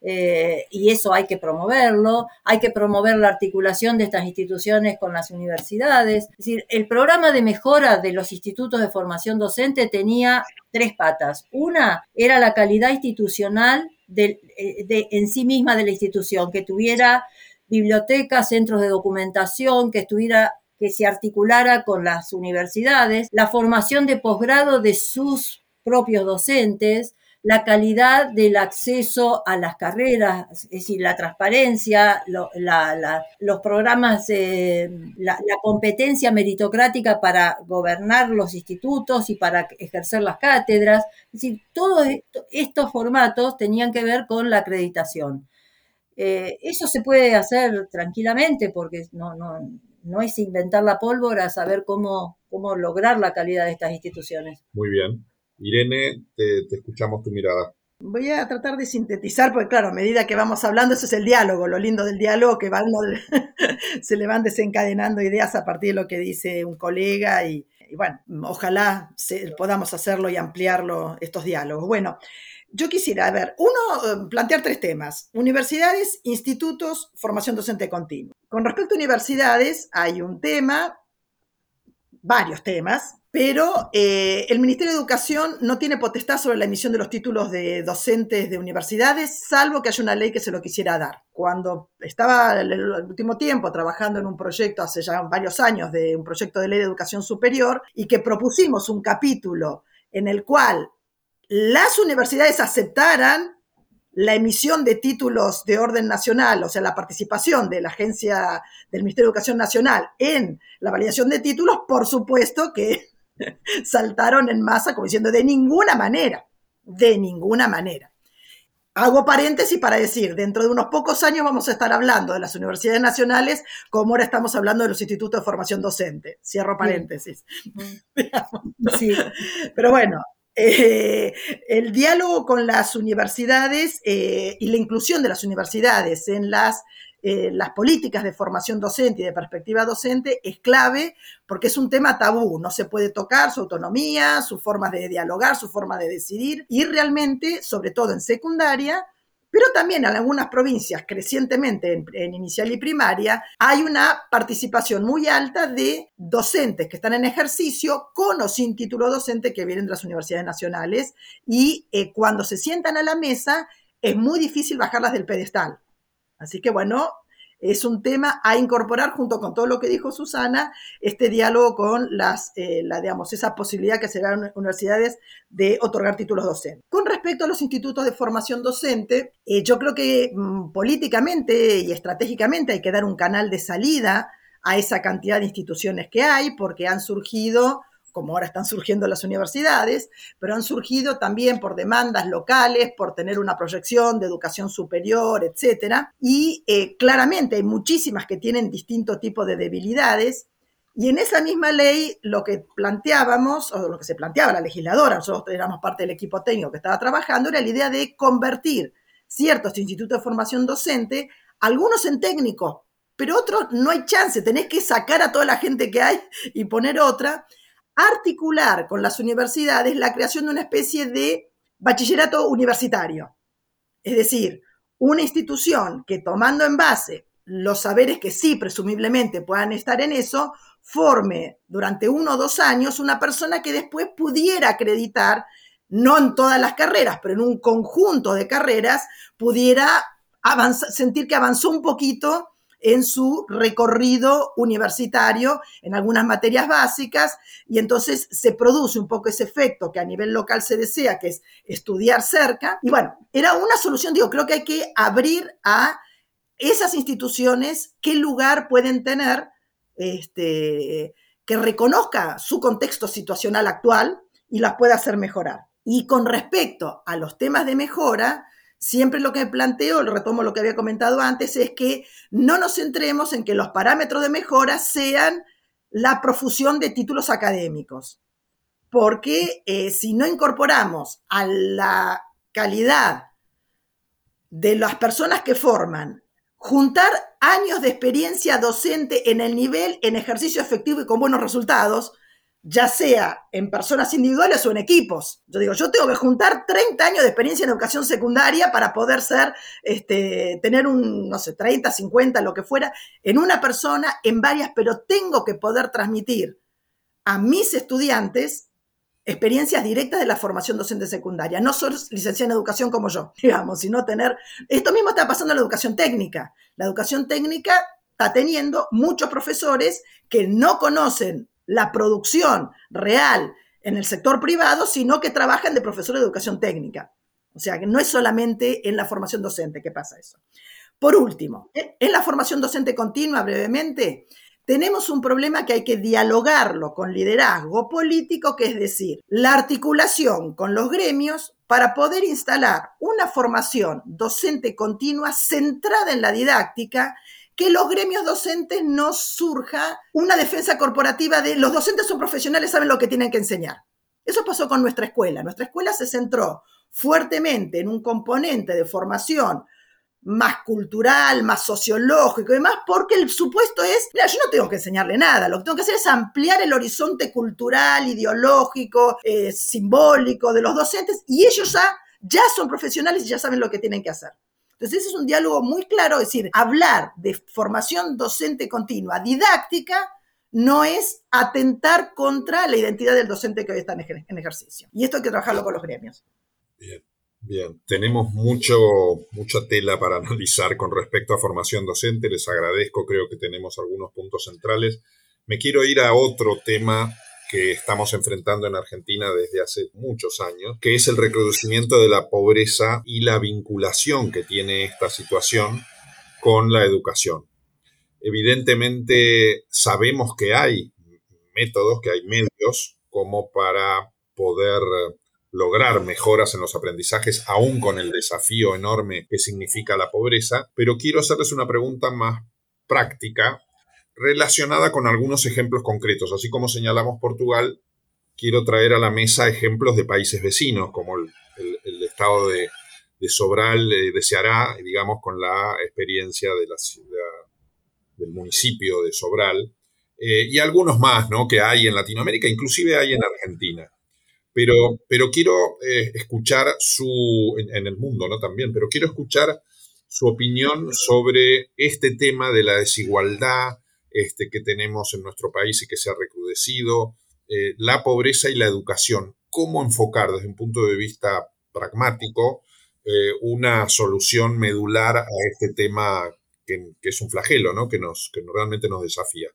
eh, y eso hay que promoverlo, hay que promover la articulación de estas instituciones con las universidades. Es decir, el programa de mejora de los institutos de formación docente tenía tres patas. Una era la calidad institucional de, eh, en sí misma de la institución, que tuviera bibliotecas, centros de documentación, que estuviera que se articulara con las universidades, la formación de posgrado de sus propios docentes, la calidad del acceso a las carreras, es decir, la transparencia, los programas, la, competencia meritocrática para gobernar los institutos y para ejercer las cátedras. Es decir, todos estos formatos tenían que ver con la acreditación. Eh, eso se puede hacer tranquilamente porque no, no, no es inventar la pólvora, saber cómo, cómo lograr la calidad de estas instituciones. Muy bien. Irene, te, escuchamos tu mirada. Voy a tratar de sintetizar, porque claro, a medida que vamos hablando, eso es el diálogo, lo lindo del diálogo, que va se le van desencadenando ideas a partir de lo que dice un colega y, bueno, ojalá podamos hacerlo y ampliarlo, estos diálogos. Bueno, yo quisiera, a ver, uno, eh, plantear tres temas. Universidades, institutos, formación docente continua. Con respecto a universidades, hay un tema, varios temas, pero eh, el Ministerio de Educación no tiene potestad sobre la emisión de los títulos de docentes de universidades, salvo que haya una ley que se lo quisiera dar. Cuando estaba el, el último tiempo trabajando en un proyecto, hace ya varios años, de un proyecto de ley de educación superior, y que propusimos un capítulo en el cual las universidades aceptaran la emisión de títulos de orden nacional, o sea, la participación de la agencia del Ministerio de Educación Nacional en la validación de títulos, por supuesto que saltaron en masa como diciendo de ninguna manera, de ninguna manera. Hago paréntesis para decir, dentro de unos pocos años vamos a estar hablando de las universidades nacionales como ahora estamos hablando de los institutos de formación docente. Cierro paréntesis. Sí. Pero bueno, eh, el diálogo con las universidades eh, y la inclusión de las universidades en las eh, las políticas de formación docente y de perspectiva docente es clave porque es un tema tabú, no se puede tocar su autonomía, su forma de dialogar, su forma de decidir y realmente, sobre todo en secundaria, pero también en algunas provincias, crecientemente en, en, inicial y primaria, hay una participación muy alta de docentes que están en ejercicio con o sin título docente que vienen de las universidades nacionales y eh, cuando se sientan a la mesa es muy difícil bajarlas del pedestal. Así que bueno, es un tema a incorporar junto con todo lo que dijo Susana, este diálogo con las, eh, la, digamos, esa posibilidad que se da en universidades de otorgar títulos docentes. Con respecto a los institutos de formación docente, eh, yo creo que mm, políticamente y estratégicamente hay que dar un canal de salida a esa cantidad de instituciones que hay, porque han surgido como ahora están surgiendo las universidades, pero han surgido también por demandas locales, por tener una proyección de educación superior, etcétera. Y eh, claramente hay muchísimas que tienen distinto tipo de debilidades. Y en esa misma ley lo que planteábamos, o lo que se planteaba la legisladora, nosotros éramos parte del equipo técnico que estaba trabajando, era la idea de convertir ciertos institutos de formación docente, algunos en técnicos, pero otros no hay chance, tenés que sacar a toda la gente que hay y poner otra articular con las universidades la creación de una especie de bachillerato universitario. Es decir, una institución que tomando en base los saberes que sí presumiblemente puedan estar en eso, forme durante uno o dos años una persona que después pudiera acreditar, no en todas las carreras, pero en un conjunto de carreras, pudiera sentir que avanzó un poquito en su recorrido universitario en algunas materias básicas y entonces se produce un poco ese efecto que a nivel local se desea, que es estudiar cerca. Y bueno, era una solución, digo, creo que hay que abrir a esas instituciones qué lugar pueden tener este, que reconozca su contexto situacional actual y las pueda hacer mejorar. Y con respecto a los temas de mejora, Siempre lo que planteo, retomo lo que había comentado antes, es que no nos centremos en que los parámetros de mejora sean la profusión de títulos académicos, porque eh, si no incorporamos a la calidad de las personas que forman, juntar años de experiencia docente en el nivel, en ejercicio efectivo y con buenos resultados, ya sea en personas individuales o en equipos. Yo digo, yo tengo que juntar 30 años de experiencia en educación secundaria para poder ser, este, tener un, no sé, 30, 50, lo que fuera, en una persona, en varias, pero tengo que poder transmitir a mis estudiantes experiencias directas de la formación docente secundaria. No solo licenciada en educación como yo, digamos, sino tener... Esto mismo está pasando en la educación técnica. La educación técnica está teniendo muchos profesores que no conocen la producción real en el sector privado, sino que trabajan de profesor de educación técnica. O sea, que no es solamente en la formación docente que pasa eso. Por último, en la formación docente continua, brevemente, tenemos un problema que hay que dialogarlo con liderazgo político, que es decir, la articulación con los gremios para poder instalar una formación docente continua centrada en la didáctica que los gremios docentes no surja una defensa corporativa de los docentes son profesionales, saben lo que tienen que enseñar. Eso pasó con nuestra escuela. Nuestra escuela se centró fuertemente en un componente de formación más cultural, más sociológico y demás, porque el supuesto es, mira, yo no tengo que enseñarle nada, lo que tengo que hacer es ampliar el horizonte cultural, ideológico, eh, simbólico de los docentes y ellos ya, ya son profesionales y ya saben lo que tienen que hacer. Entonces, ese es un diálogo muy claro, es decir, hablar de formación docente continua, didáctica, no es atentar contra la identidad del docente que hoy está en ejercicio. Y esto hay que trabajarlo con los gremios. Bien, bien. Tenemos mucho, mucha tela para analizar con respecto a formación docente. Les agradezco, creo que tenemos algunos puntos centrales. Me quiero ir a otro tema que estamos enfrentando en Argentina desde hace muchos años, que es el recrudecimiento de la pobreza y la vinculación que tiene esta situación con la educación. Evidentemente sabemos que hay métodos, que hay medios como para poder lograr mejoras en los aprendizajes, aún con el desafío enorme que significa la pobreza, pero quiero hacerles una pregunta más práctica relacionada con algunos ejemplos concretos. Así como señalamos Portugal, quiero traer a la mesa ejemplos de países vecinos, como el, estado de, Sobral eh, de Ceará, digamos, con la experiencia de la, del municipio de Sobral, eh, y algunos más ¿no? que hay en Latinoamérica, inclusive hay en Argentina. Pero, pero quiero eh, escuchar su, en, el mundo ¿no? también, pero quiero escuchar su opinión sobre este tema de la desigualdad, este, que tenemos en nuestro país y que se ha recrudecido, eh, la pobreza y la educación. ¿Cómo enfocar desde un punto de vista pragmático eh, una solución medular a este tema que, es un flagelo, ¿no? que, nos, que realmente nos desafía?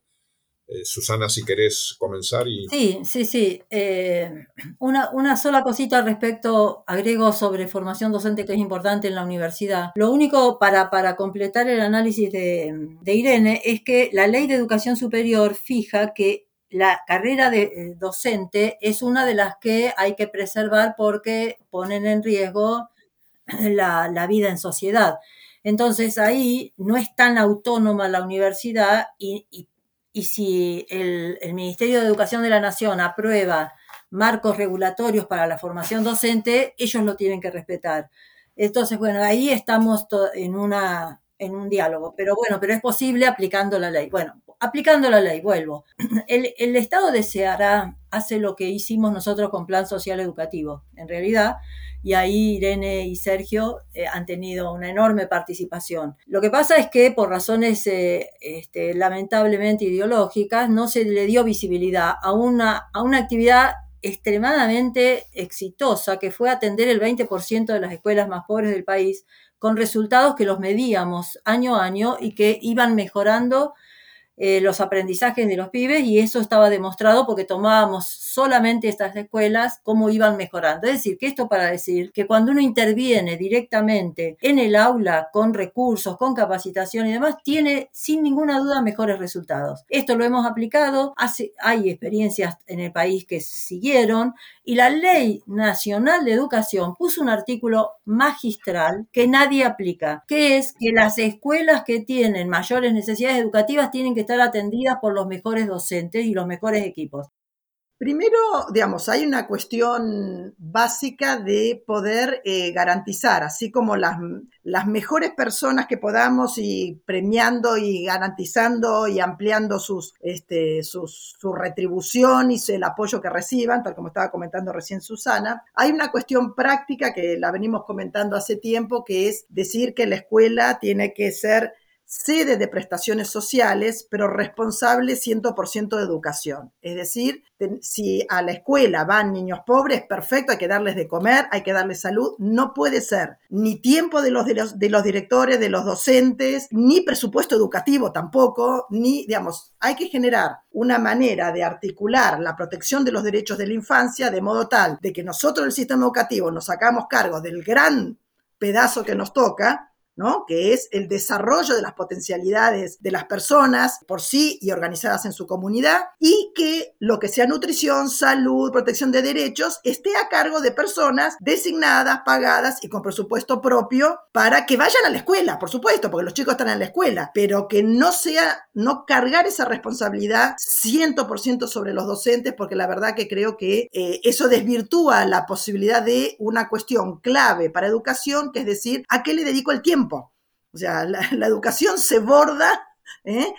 Eh, Susana, si querés comenzar. Y... Sí, sí, sí. Eh, una, una, sola cosita al respecto, agrego sobre formación docente que es importante en la universidad. Lo único para, para completar el análisis de, Irene es que la ley de educación superior fija que la carrera de eh, docente es una de las que hay que preservar porque ponen en riesgo la, la vida en sociedad. Entonces ahí no es tan autónoma la universidad y y si el, Ministerio de Educación de la Nación aprueba marcos regulatorios para la formación docente, ellos lo tienen que respetar. Entonces, bueno, ahí estamos en, una, en un diálogo, pero bueno, pero es posible aplicando la ley. Bueno, aplicando la ley, vuelvo. El, el Estado deseará, hace lo que hicimos nosotros con Plan Social Educativo. En realidad, y ahí Irene y Sergio eh, han tenido una enorme participación. Lo que pasa es que por razones eh, este, lamentablemente ideológicas no se le dio visibilidad a una, a una actividad extremadamente exitosa que fue atender el 20% de las escuelas más pobres del país con resultados que los medíamos año a año y que iban mejorando eh, los aprendizajes de los pibes y eso estaba demostrado porque tomábamos solamente estas escuelas, cómo iban mejorando. Es decir, que esto para decir que cuando uno interviene directamente en el aula con recursos, con capacitación y demás, tiene sin ninguna duda mejores resultados. Esto lo hemos aplicado, hay experiencias en el país que siguieron y la Ley Nacional de Educación puso un artículo magistral que nadie aplica, que es que las escuelas que tienen mayores necesidades educativas tienen que estar atendidas por los mejores docentes y los mejores equipos. Primero, digamos, hay una cuestión básica de poder eh, garantizar, así como las, las, mejores personas que podamos y premiando y garantizando y ampliando sus, este, su retribución y el apoyo que reciban, tal como estaba comentando recién Susana. Hay una cuestión práctica que la venimos comentando hace tiempo, que es decir que la escuela tiene que ser sede de prestaciones sociales, pero responsable 100% de educación. Es decir, si a la escuela van niños pobres, perfecto, hay que darles de comer, hay que darles salud. No puede ser ni tiempo de los, de los, de los directores, de los docentes, ni presupuesto educativo tampoco, ni, digamos, hay que generar una manera de articular la protección de los derechos de la infancia de modo tal de que nosotros el sistema educativo nos sacamos cargo del gran pedazo que nos toca, que es el desarrollo de las potencialidades de las personas por sí y organizadas en su comunidad, y que lo que sea nutrición, salud, protección de derechos, esté a cargo de personas designadas, pagadas y con presupuesto propio para que vayan a la escuela, por supuesto, porque los chicos están en la escuela, pero que no sea, no cargar esa responsabilidad 100% sobre los docentes, porque la verdad que creo que eh, eso desvirtúa la posibilidad de una cuestión clave para educación, que es decir, ¿a qué le dedico el tiempo? O sea, la, educación se borda ¿eh?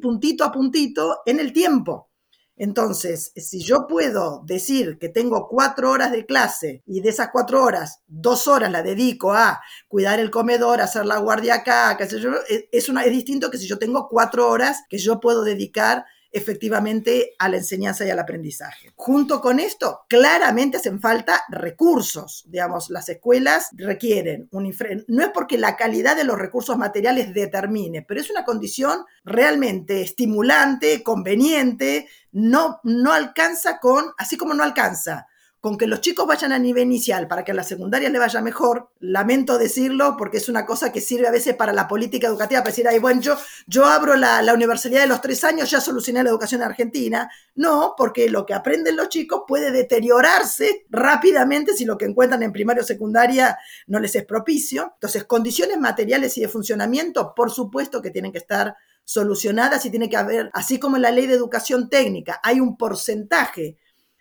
puntito a puntito en el tiempo. Entonces, si yo puedo decir que tengo cuatro horas de clase y de esas cuatro horas, dos horas la dedico a cuidar el comedor, hacer la guardia acá, es, una, es distinto que si yo tengo cuatro horas que yo puedo dedicar efectivamente a la enseñanza y al aprendizaje. Junto con esto, claramente hacen falta recursos. Digamos, las escuelas requieren un no es porque la calidad de los recursos materiales determine, pero es una condición realmente estimulante, conveniente, no, no alcanza con, así como no alcanza con que los chicos vayan a nivel inicial para que a la secundaria le vaya mejor, lamento decirlo porque es una cosa que sirve a veces para la política educativa, para decir, ay, bueno, yo, yo abro la, la universidad de los tres años, ya solucioné la educación en Argentina. No, porque lo que aprenden los chicos puede deteriorarse rápidamente si lo que encuentran en primaria o secundaria no les es propicio. Entonces, condiciones materiales y de funcionamiento, por supuesto que tienen que estar solucionadas y tiene que haber, así como en la ley de educación técnica, hay un porcentaje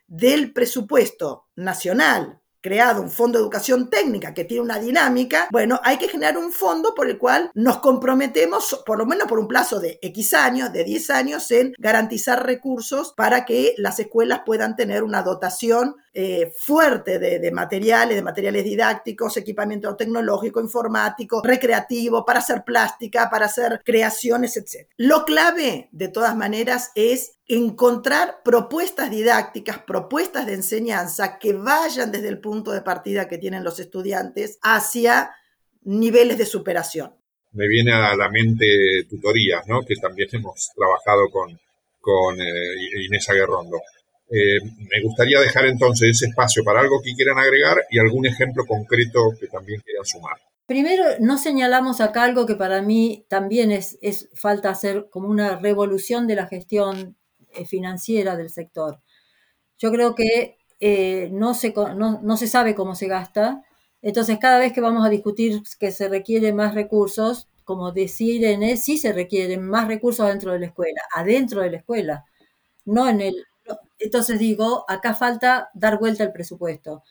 del presupuesto nacional creado un fondo de educación técnica que tiene una dinámica, bueno, hay que generar un fondo por el cual nos comprometemos, por lo menos por un plazo de X años, de 10 años, en garantizar recursos para que las escuelas puedan tener una dotación eh, fuerte de, materiales, de materiales didácticos, equipamiento tecnológico, informático, recreativo, para hacer plástica, para hacer creaciones, etc. Lo clave, de todas maneras, es encontrar propuestas didácticas, propuestas de enseñanza que vayan desde el punto de partida que tienen los estudiantes hacia niveles de superación. Me viene a la mente tutorías, ¿no? que también hemos trabajado con, con eh, Inés Aguerrondo. Eh, me gustaría dejar entonces ese espacio para algo que quieran agregar y algún ejemplo concreto que también quieran sumar. Primero, no señalamos acá algo que para mí también es, falta hacer como una revolución de la gestión eh, financiera del sector. Yo creo que eh, no, se, no, no se sabe cómo se gasta, entonces cada vez que vamos a discutir que se requieren más recursos, como decir en sí se requieren más recursos dentro de la escuela, adentro de la escuela, no en el, entonces digo, acá falta dar vuelta al presupuesto.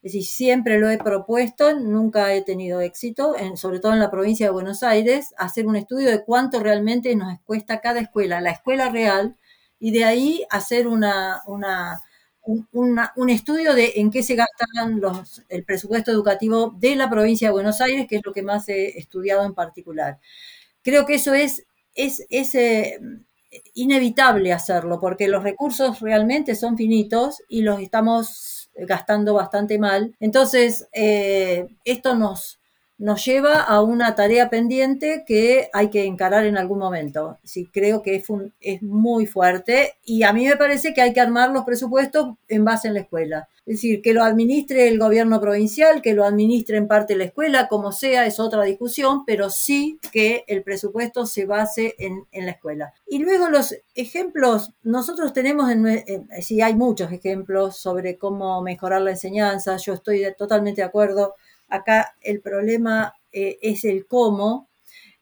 Es decir, siempre lo he propuesto, nunca he tenido éxito, sobre todo en la provincia de Buenos Aires, hacer un estudio de cuánto realmente nos cuesta cada escuela, la escuela real, y de ahí hacer una, un, estudio de en qué se gastan los, el presupuesto educativo de la provincia de Buenos Aires, que es lo que más he estudiado en particular. Creo que eso es, es, es eh, inevitable hacerlo porque los recursos realmente son finitos y los estamos gastando bastante mal. Entonces, eh, esto nos, nos lleva a una tarea pendiente que hay que encarar en algún momento. Sí, creo que es, es, muy fuerte y a mí me parece que hay que armar los presupuestos en base en la escuela. Es decir, que lo administre el gobierno provincial, que lo administre en parte la escuela, como sea, es otra discusión, pero sí que el presupuesto se base en, la escuela. Y luego los ejemplos, nosotros tenemos, en, sí, hay muchos ejemplos sobre cómo mejorar la enseñanza, yo estoy totalmente de acuerdo Acá el problema eh, es el cómo.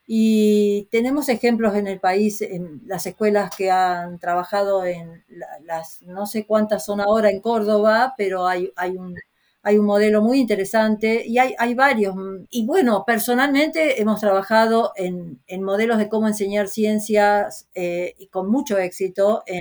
Y tenemos ejemplos en el país, en las escuelas que han trabajado en las, no sé cuántas son ahora en Córdoba, pero hay, hay un hay un modelo muy interesante y hay, hay varios. Y bueno, personalmente hemos trabajado en, en modelos de cómo enseñar ciencias eh, y con mucho éxito en,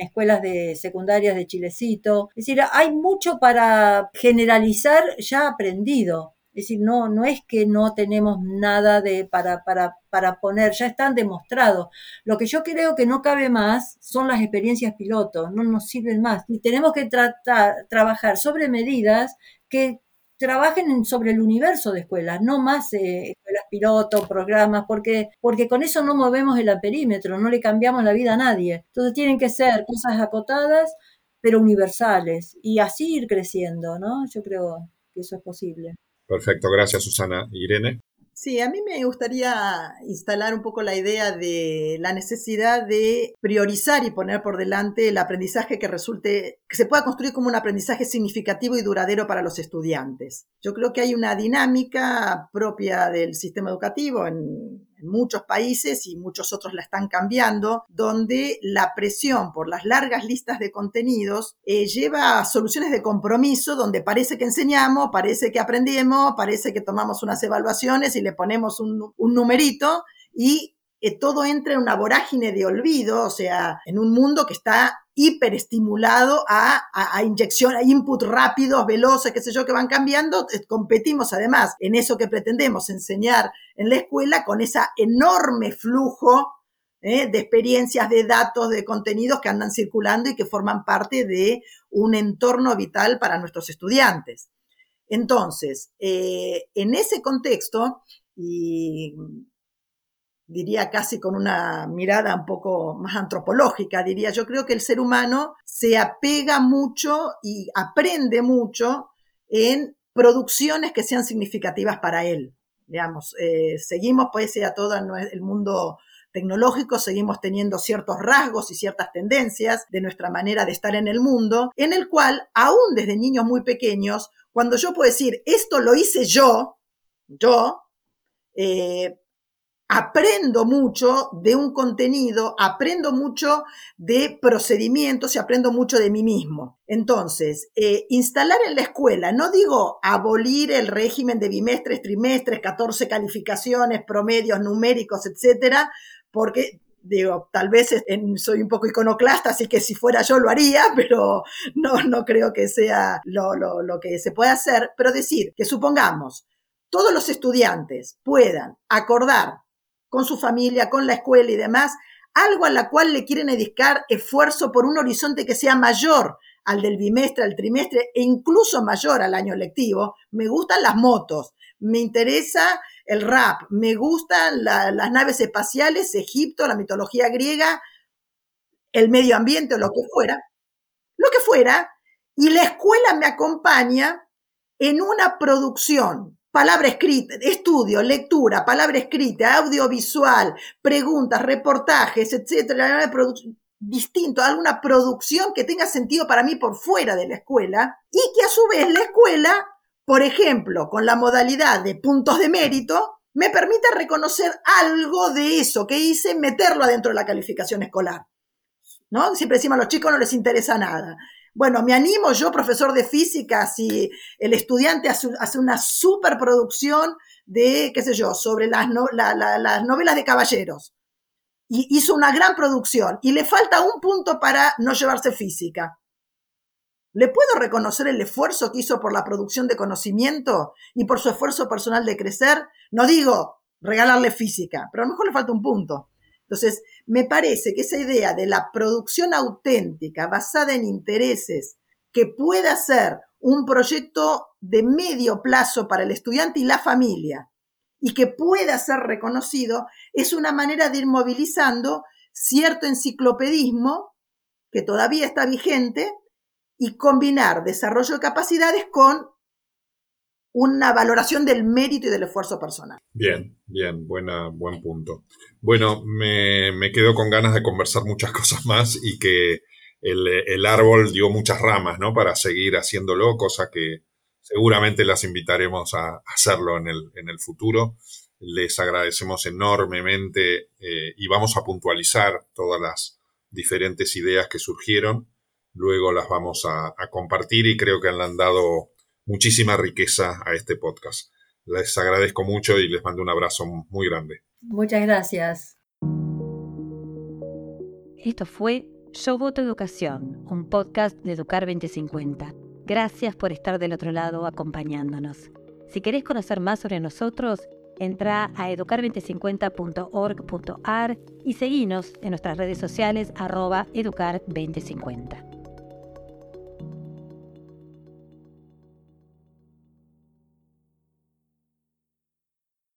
en escuelas de secundarias de Chilecito. Es decir, hay mucho para generalizar ya aprendido. Es decir, no, no es que no tenemos nada de, para, para, para poner, ya están demostrados. Lo que yo creo que no cabe más son las experiencias pilotos, no nos sirven más. Y tenemos que tratar, trabajar sobre medidas que trabajen sobre el universo de escuelas, no más eh, escuelas piloto, programas, porque, porque con eso no movemos el perímetro, no le cambiamos la vida a nadie. Entonces tienen que ser cosas acotadas, pero universales, y así ir creciendo, ¿no? Yo creo que eso es posible. Perfecto, gracias Susana. Irene. Sí, a mí me gustaría instalar un poco la idea de la necesidad de priorizar y poner por delante el aprendizaje que resulte, que se pueda construir como un aprendizaje significativo y duradero para los estudiantes. Yo creo que hay una dinámica propia del sistema educativo en, en muchos países y muchos otros la están cambiando, donde la presión por las largas listas de contenidos eh, lleva a soluciones de compromiso donde parece que enseñamos, parece que aprendemos, parece que tomamos unas evaluaciones y le ponemos un, numerito y eh, todo entra en una vorágine de olvido, o sea, en un mundo que está hiperestimulado a, a, inyección, a input rápidos, veloces, qué sé yo, que van cambiando. Eh, competimos además en eso que pretendemos enseñar en la escuela con ese enorme flujo ¿eh? de experiencias, de datos, de contenidos que andan circulando y que forman parte de un entorno vital para nuestros estudiantes. Entonces, eh, en ese contexto, y diría casi con una mirada un poco más antropológica, diría, yo creo que el ser humano se apega mucho y aprende mucho en producciones que sean significativas para él. Digamos, eh, seguimos, pues, a todo el mundo tecnológico, seguimos teniendo ciertos rasgos y ciertas tendencias de nuestra manera de estar en el mundo, en el cual, aún desde niños muy pequeños, cuando yo puedo decir, esto lo hice yo, yo, eh, aprendo mucho de un contenido, aprendo mucho de procedimientos y aprendo mucho de mí mismo. Entonces, eh, instalar en la escuela, no digo abolir el régimen de bimestres, trimestres, 14 calificaciones, promedios numéricos, etcétera, porque digo, tal vez soy un poco iconoclasta, así que si fuera yo lo haría, pero no, no creo que sea lo, lo, lo que se puede hacer, pero decir que supongamos todos los estudiantes puedan acordar con su familia, con la escuela y demás, algo a la cual le quieren dedicar esfuerzo por un horizonte que sea mayor al del bimestre, al trimestre e incluso mayor al año lectivo. Me gustan las motos, me interesa el rap, me gustan las naves espaciales, Egipto, la mitología griega, el medio ambiente o lo que fuera, lo que fuera, y la escuela me acompaña en una producción palabra escrita, estudio, lectura, palabra escrita, audiovisual, preguntas, reportajes, etcétera, distinto, alguna producción que tenga sentido para mí por fuera de la escuela y que a su vez la escuela, por ejemplo, con la modalidad de puntos de mérito, me permita reconocer algo de eso que hice, meterlo adentro de la calificación escolar. ¿No? Siempre decimos a los chicos no les interesa nada. Bueno, me animo yo, profesor de física, si el estudiante hace, una superproducción de, qué sé yo, sobre las, las novelas de caballeros. Y hizo una gran producción y le falta un punto para no llevarse física. ¿Le puedo reconocer el esfuerzo que hizo por la producción de conocimiento y por su esfuerzo personal de crecer? No digo regalarle física, pero a lo mejor le falta un punto. Entonces, me parece que esa idea de la producción auténtica basada en intereses que pueda ser un proyecto de medio plazo para el estudiante y la familia y que pueda ser reconocido es una manera de ir movilizando cierto enciclopedismo que todavía está vigente y combinar desarrollo de capacidades con una valoración del mérito y del esfuerzo personal. Bien, bien, buena, buen punto. Bueno, me, me quedo con ganas de conversar muchas cosas más y que el, el, árbol dio muchas ramas, ¿no? Para seguir haciéndolo, cosa que seguramente las invitaremos a hacerlo en el, en el futuro. Les agradecemos enormemente eh, y vamos a puntualizar todas las diferentes ideas que surgieron. Luego las vamos a, compartir y creo que han dado muchísima riqueza a este podcast. Les agradezco mucho y les mando un abrazo muy grande. Muchas gracias. Esto fue Yo Voto Educación, un podcast de Educar 2050. Gracias por estar del otro lado acompañándonos. Si querés conocer más sobre nosotros, entra a educar2050.org.ar y seguinos en nuestras redes sociales arroba educar2050.